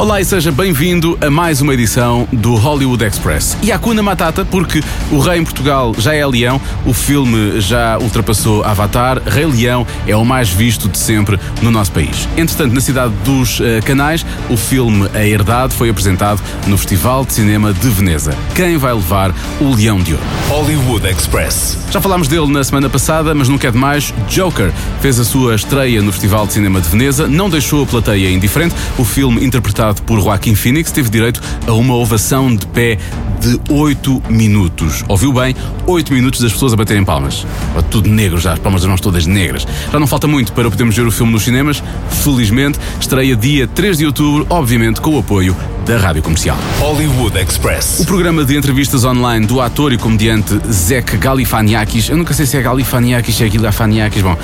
Olá e seja bem-vindo a mais uma edição do Hollywood Express. E Hakuna Matata, porque o Rei em Portugal já é Leão, o filme já ultrapassou Avatar, Rei Leão é o mais visto de sempre no nosso país. Entretanto, na cidade dos uh, Canais, o filme A Herdade foi apresentado no Festival de Cinema de Veneza. Quem vai levar o Leão de Ouro? Hollywood Express. Já falámos dele na semana passada, mas nunca é demais. Joker fez a sua estreia no Festival de Cinema de Veneza, não deixou a plateia indiferente. O filme interpretado por Joaquim Phoenix teve direito a uma ovação de pé de 8 minutos. Ouviu bem? 8 minutos das pessoas a baterem palmas. Tudo negro já, as palmas das mãos todas negras. Já não falta muito para podermos ver o filme nos cinemas. Felizmente, estreia dia 3 de outubro, obviamente com o apoio da Rádio Comercial. Hollywood Express. O programa de entrevistas online do ator e comediante Zek Galifaniakis, eu nunca sei se é Galifaniakis, se é Galifaniakis, bom,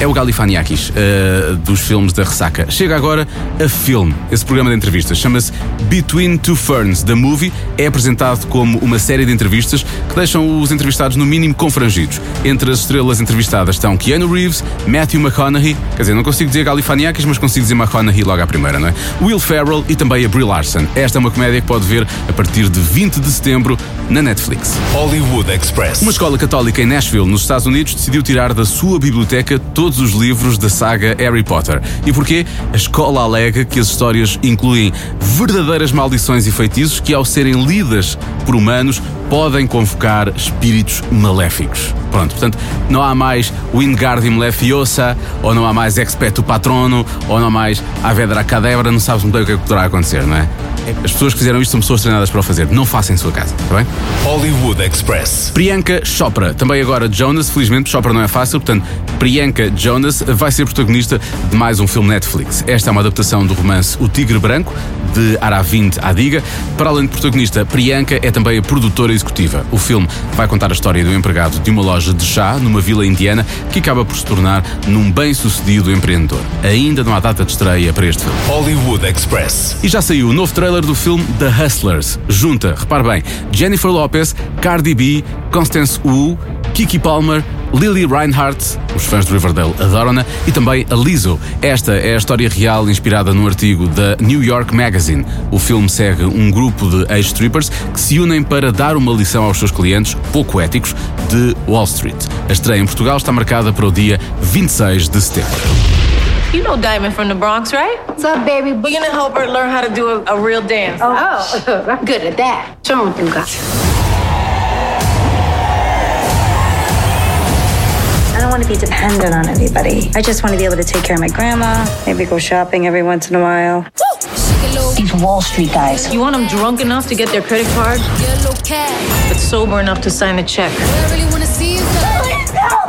é o Galifaniakis, uh, dos filmes da Ressaca. Chega agora a filme, esse programa de entrevistas. Chama-se Between Two Ferns. The Movie é apresentado como uma série de entrevistas que deixam os entrevistados, no mínimo, confrangidos. Entre as estrelas entrevistadas estão Keanu Reeves, Matthew McConaughey, quer dizer, não consigo dizer Galifaniakis, mas consigo dizer McConaughey logo à primeira, não é? Will Ferrell e também a Brie Larson. Esta é uma comédia que pode ver a partir de 20 de setembro na Netflix. Hollywood Express. Uma escola católica em Nashville, nos Estados Unidos, decidiu tirar da sua biblioteca todos os livros da saga Harry Potter. E porquê? A escola alega que as histórias incluem verdadeiras maldições e feitiços que, ao serem lidas por humanos, podem convocar espíritos maléficos. Pronto, portanto, não há mais Wingardium Leviosa, ou não há mais Expecto Patrono, ou não há mais Avedra Cadebra, não sabes muito bem o que é que poderá acontecer, não é? As pessoas que fizeram isto são pessoas treinadas para o fazer. Não façam em sua casa, está bem? Hollywood Express. Priyanka Chopra, também agora Jonas, felizmente Chopra não é fácil, portanto, Priyanka Jonas vai ser protagonista de mais um filme Netflix. Esta é uma adaptação do romance O Tigre Branco, de Aravind Adiga. Para além de protagonista, Priyanka é também a produtora executiva. O filme vai contar a história do empregado de uma loja de chá numa vila indiana que acaba por se tornar num bem-sucedido empreendedor. Ainda não há data de estreia para este filme. Hollywood Express. E já saiu o novo trailer do filme The Hustlers. Junta, repare bem, Jennifer Lopez, Cardi B, Constance Wu, Kiki Palmer, Lily Reinhardt, os fãs de Riverdale adoram-na, e também a Lizzo. Esta é a história real inspirada no artigo da New York Magazine. O filme segue um grupo de ex-strippers que se unem para dar uma lição aos seus clientes, pouco éticos, de Wall Street. A estreia em Portugal está marcada para o dia 26 de setembro. You know Diamond from the Bronx, right? What's up, baby? We're gonna help her learn how to do a, a real dance. Oh, I'm good at that. Show me what you got. Don't want to be dependent on anybody. I just want to be able to take care of my grandma, maybe go shopping every once in a while. These Wall Street guys. You want them drunk enough to get their credit card, but sober enough to sign a check. No,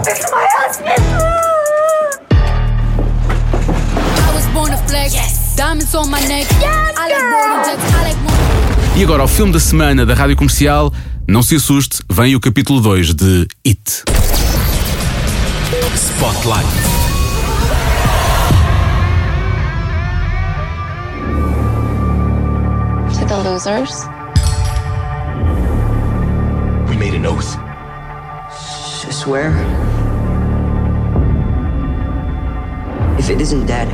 this is my husband. Diamonds on my neck. More. E agora, ao filme da semana da Rádio Comercial, não se assuste, vem o capítulo 2 de It. Spotlight. To the losers. We made an oath. I swear. If it isn't dead,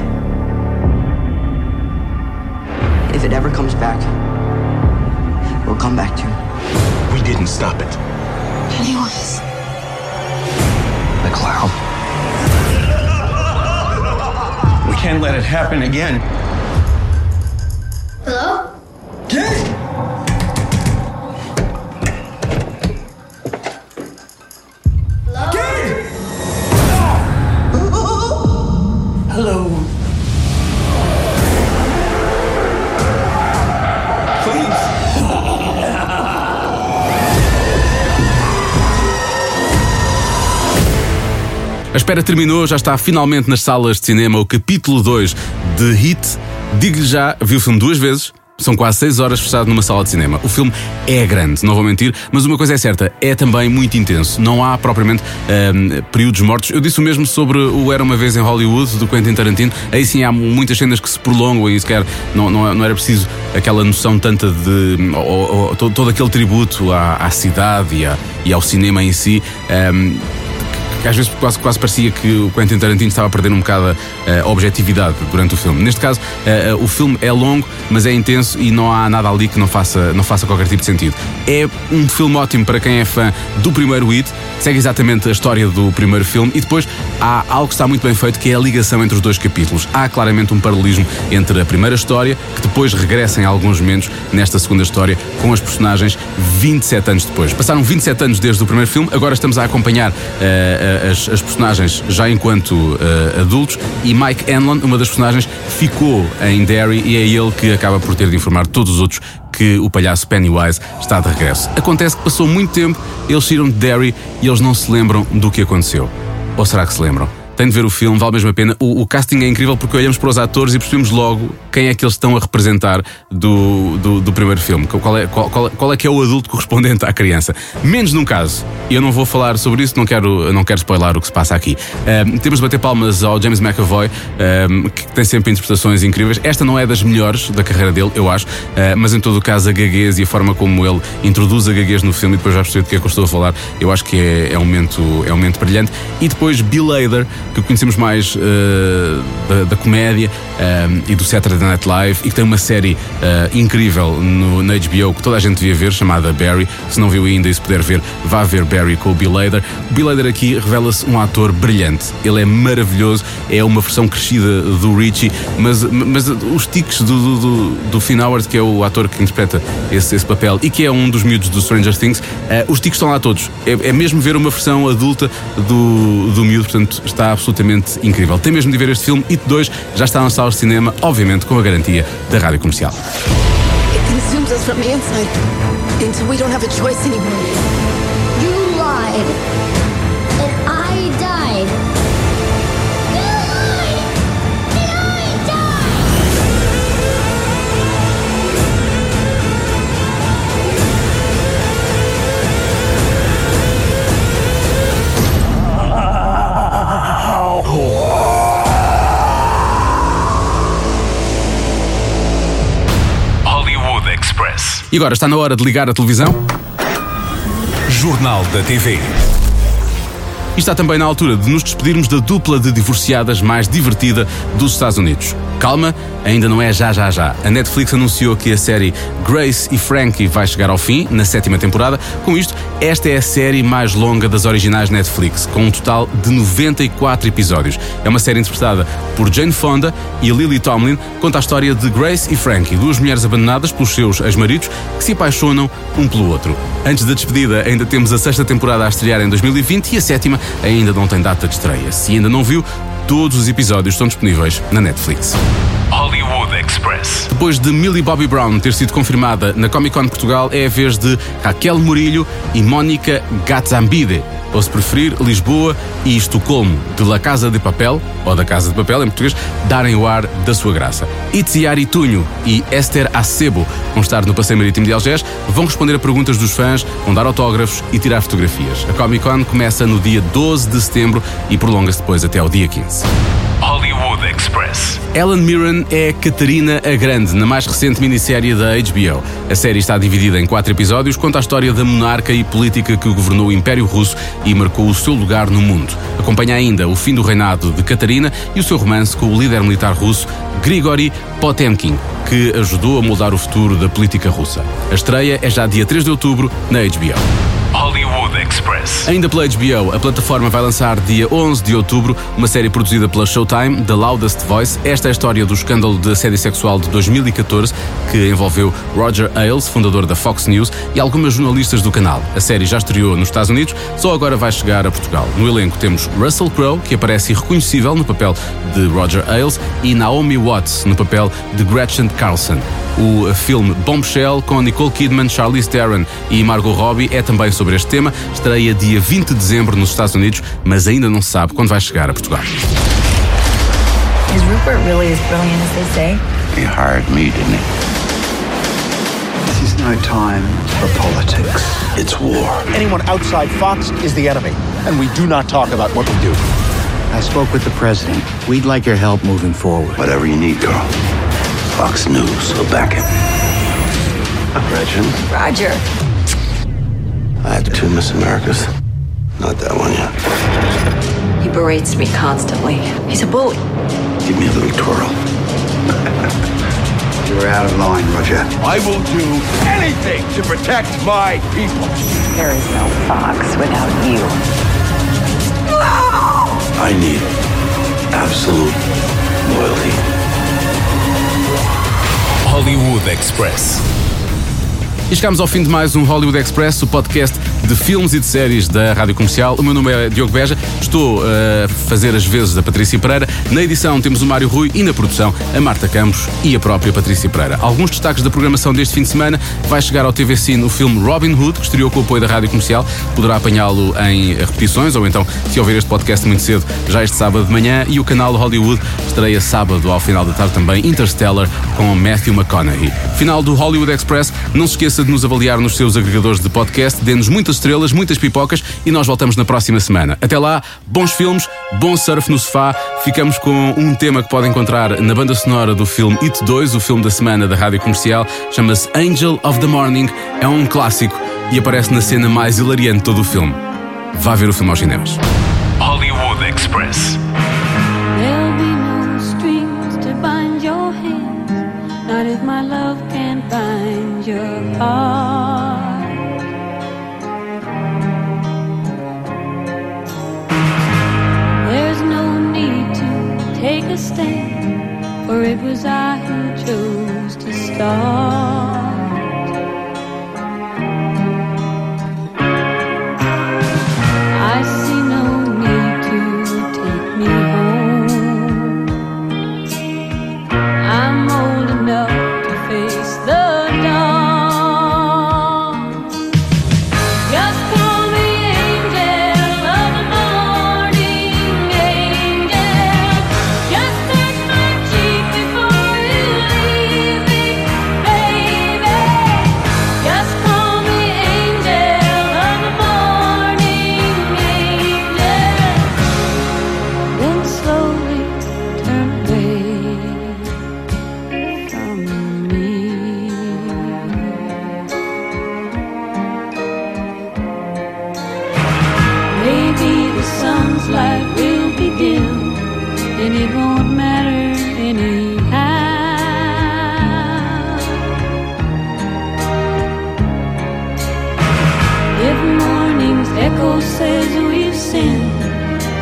if it ever comes back, we'll come back to. you. We didn't stop it. Pennywise. The clown. Can't let it happen again. Hello? A espera terminou, já está finalmente nas salas de cinema o capítulo 2 de Hit. Digo-lhe já, vi o filme duas vezes, São quase 6 horas fechado numa sala de cinema. O filme é grande, não vou mentir, mas uma coisa é certa, é também muito intenso. Não há propriamente um, períodos mortos. Eu disse o mesmo sobre o Era uma Vez em Hollywood, do Quentin Tarantino. Aí sim há muitas cenas que se prolongam e sequer não, não, não era preciso aquela noção tanta de. Ou, ou, todo, todo, aquele tributo à, à cidade e, à, e, ao cinema em si. Um, que às vezes quase, quase parecia que o Quentin Tarantino estava a perder um bocado a objetividade durante o filme. Neste caso, o filme é longo, mas é intenso e não há nada ali que não faça, não faça qualquer tipo de sentido. É um filme ótimo para quem é fã do primeiro It, segue exatamente a história do primeiro filme e depois há algo que está muito bem feito que é a ligação entre os dois capítulos. Há claramente um paralelismo entre a primeira história, que depois regressa em alguns momentos nesta segunda história, com as personagens 27 anos depois. Passaram 27 anos desde o primeiro filme, agora estamos a acompanhar uh, as, as, personagens já enquanto uh, adultos e Mike Hanlon, uma das personagens, ficou em Derry e é ele que acaba por ter de informar todos os outros que o palhaço Pennywise está de regresso. Acontece que passou muito tempo, eles saíram de Derry e eles não se lembram do que aconteceu. Ou será que se lembram? tem de ver o filme, vale mesmo a pena. O, o, casting é incrível porque olhamos para os atores e percebemos logo quem é que eles estão a representar do, do, do primeiro filme. Qual é, qual, qual, qual, é que é o adulto correspondente à criança. Menos num caso. E eu não vou falar sobre isso, não quero, não quero spoiler o que se passa aqui. Um, temos de bater palmas ao James McAvoy, um, que tem sempre interpretações incríveis. Esta não é das melhores da carreira dele, eu acho, uh, mas em todo o caso a gaguez e a forma como ele introduz a gaguez no filme e depois já perceber do que é que eu estou a falar, eu acho que é, é, um, momento, é um momento brilhante. E depois Bill Hader, que conhecemos mais uh, da, da, comédia um, e do Saturday Night Live e que tem uma série uh, incrível no, na HBO que toda a gente devia ver, chamada Barry. Se não viu ainda e se puder ver, vá ver Barry com o Bill Hader. O Bill Hader aqui revela-se um ator brilhante. Ele é maravilhoso, é uma versão crescida do Richie, mas, mas os tiques do, do, do, Finn Howard, que é o ator que interpreta esse, esse papel e que é um dos miúdos do Stranger Things, uh, os tiques estão lá todos. É, é mesmo ver uma versão adulta do, do miúdo, portanto está absolutamente incrível. Tem mesmo de ver este filme. e 2 já está nas salas de cinema, obviamente com a garantia da rádio comercial. It. E agora está na hora de ligar a televisão? Jornal da TV. E está também na altura de nos despedirmos da dupla de divorciadas mais divertida dos Estados Unidos. Calma, ainda não é já já já. A Netflix anunciou que a série Grace e Frankie vai chegar ao fim, na sétima temporada. Com isto, esta é a série mais longa das originais Netflix, com um total de 94 episódios. É uma série interpretada por Jane Fonda e Lily Tomlin, conta a história de Grace e Frankie, duas mulheres abandonadas pelos seus ex-maridos que se apaixonam um pelo outro. Antes da despedida, ainda temos a sexta temporada a estrear em 2020 e a sétima ainda não tem data de estreia. Se ainda não viu, Todos os episódios estão disponíveis na Netflix. Hollywood Express. Depois de Millie Bobby Brown ter sido confirmada na Comic Con Portugal, é a vez de Raquel Murilho e Mónica Gatzambide ou se preferir, Lisboa e Estocolmo, de La Casa de Papel, ou da Casa de Papel em português, darem o ar da sua graça. Itziari Tunho e Esther Acebo vão estar no Passeio Marítimo de Algés, vão responder a perguntas dos fãs, vão dar autógrafos e tirar fotografias. A Comic Con começa no dia 12 de setembro e prolonga-se depois até ao dia 15. Hollywood Express. Ellen Mirren é Catarina a Grande, na mais recente minissérie da HBO. A série está dividida em quatro episódios, conta a história da monarca e política que governou o Império Russo e marcou o seu lugar no mundo. Acompanha ainda o fim do reinado de Catarina e o seu romance com o líder militar russo Grigory Potemkin, que ajudou a moldar o futuro da política russa. A estreia é já dia 3 de outubro na HBO. Hollywood Express. Ainda pela HBO, a plataforma vai lançar dia 11 de outubro uma série produzida pela Showtime, The Loudest Voice. Esta é a história do escândalo de assédio sexual de 2014 que envolveu Roger Ailes, fundador da Fox News, e algumas jornalistas do canal. A série já estreou nos Estados Unidos, só agora vai chegar a Portugal. No elenco temos Russell Crowe, que aparece irreconhecível no papel de Roger Ailes, e Naomi Watts no papel de Gretchen Carlson. O filme Bombshell, com Nicole Kidman, Charlize Theron e Margot Robbie, é também sobre este tema. Estreia dia 20 de dezembro nos Estados Unidos, mas ainda não se sabe quando vai chegar a Portugal. Is Rupert really as brilliant as they say? He hired me, didn't he? This is no time for politics. It's war. Anyone outside Fox is the enemy, and we do not talk about what we do. I spoke with the president. We'd like your help moving forward. Whatever you need, girl. Fox News will back it. Gretchen. Roger. I had two Miss Americas. Not that one yet. He berates me constantly. He's a bully. Give me a little twirl. You're out of line, Roger. I will do anything to protect my people. There is no Fox without you. No! I need absolute loyalty. Hollywood Express. E chegamos ao fim de mais um Hollywood Express, o podcast de filmes e de séries da Rádio Comercial. O meu nome é Diogo Beja, estou uh, a fazer as vezes da Patrícia Pereira. Na edição temos o Mário Rui e na produção a Marta Campos e a própria Patrícia Pereira. Alguns destaques da programação deste fim de semana. Vai chegar ao TV Cine o filme Robin Hood, que estreou com o apoio da Rádio Comercial. Poderá apanhá-lo em repetições ou então, se ouvir este podcast muito cedo, já este sábado de manhã. E o canal Hollywood estreia sábado ao final da tarde também Interstellar com Matthew McConaughey. Final do Hollywood Express. Não se esqueça de nos avaliar nos seus agregadores de podcast. Dê-nos muitas estrelas, muitas pipocas e nós voltamos na próxima semana. Até lá, bons filmes, bom surf no sofá. Ficamos com um tema que pode encontrar na banda sonora do filme It 2, o filme da semana da rádio comercial. Chama-se Angel of the Morning. É um clássico e aparece na cena mais hilariante de todo o filme. Vá ver o filme aos cinemas. Hollywood Express. There'll be no strings to bind your hands, not if my bind your heart. There's no need to take a stand, for it was I who chose to start.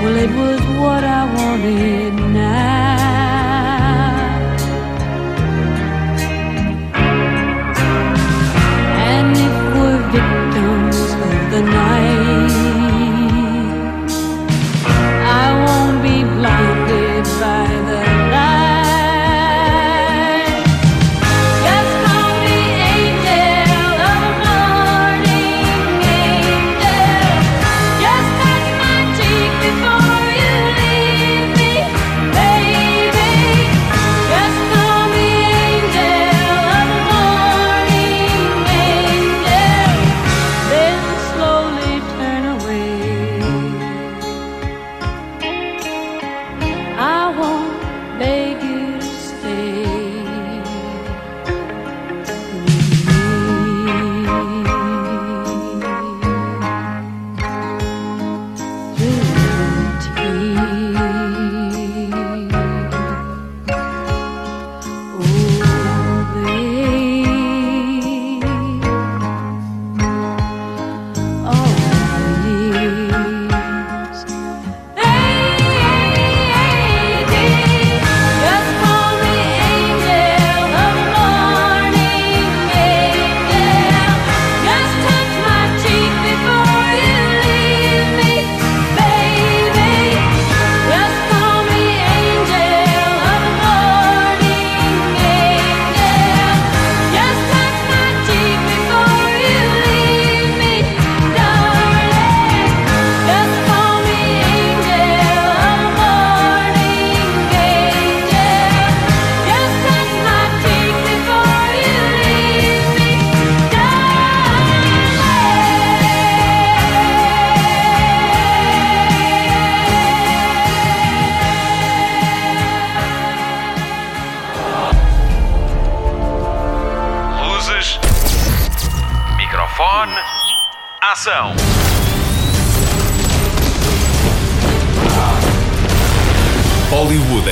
Well, it was what I wanted now. And if we're victims of the night.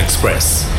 Express.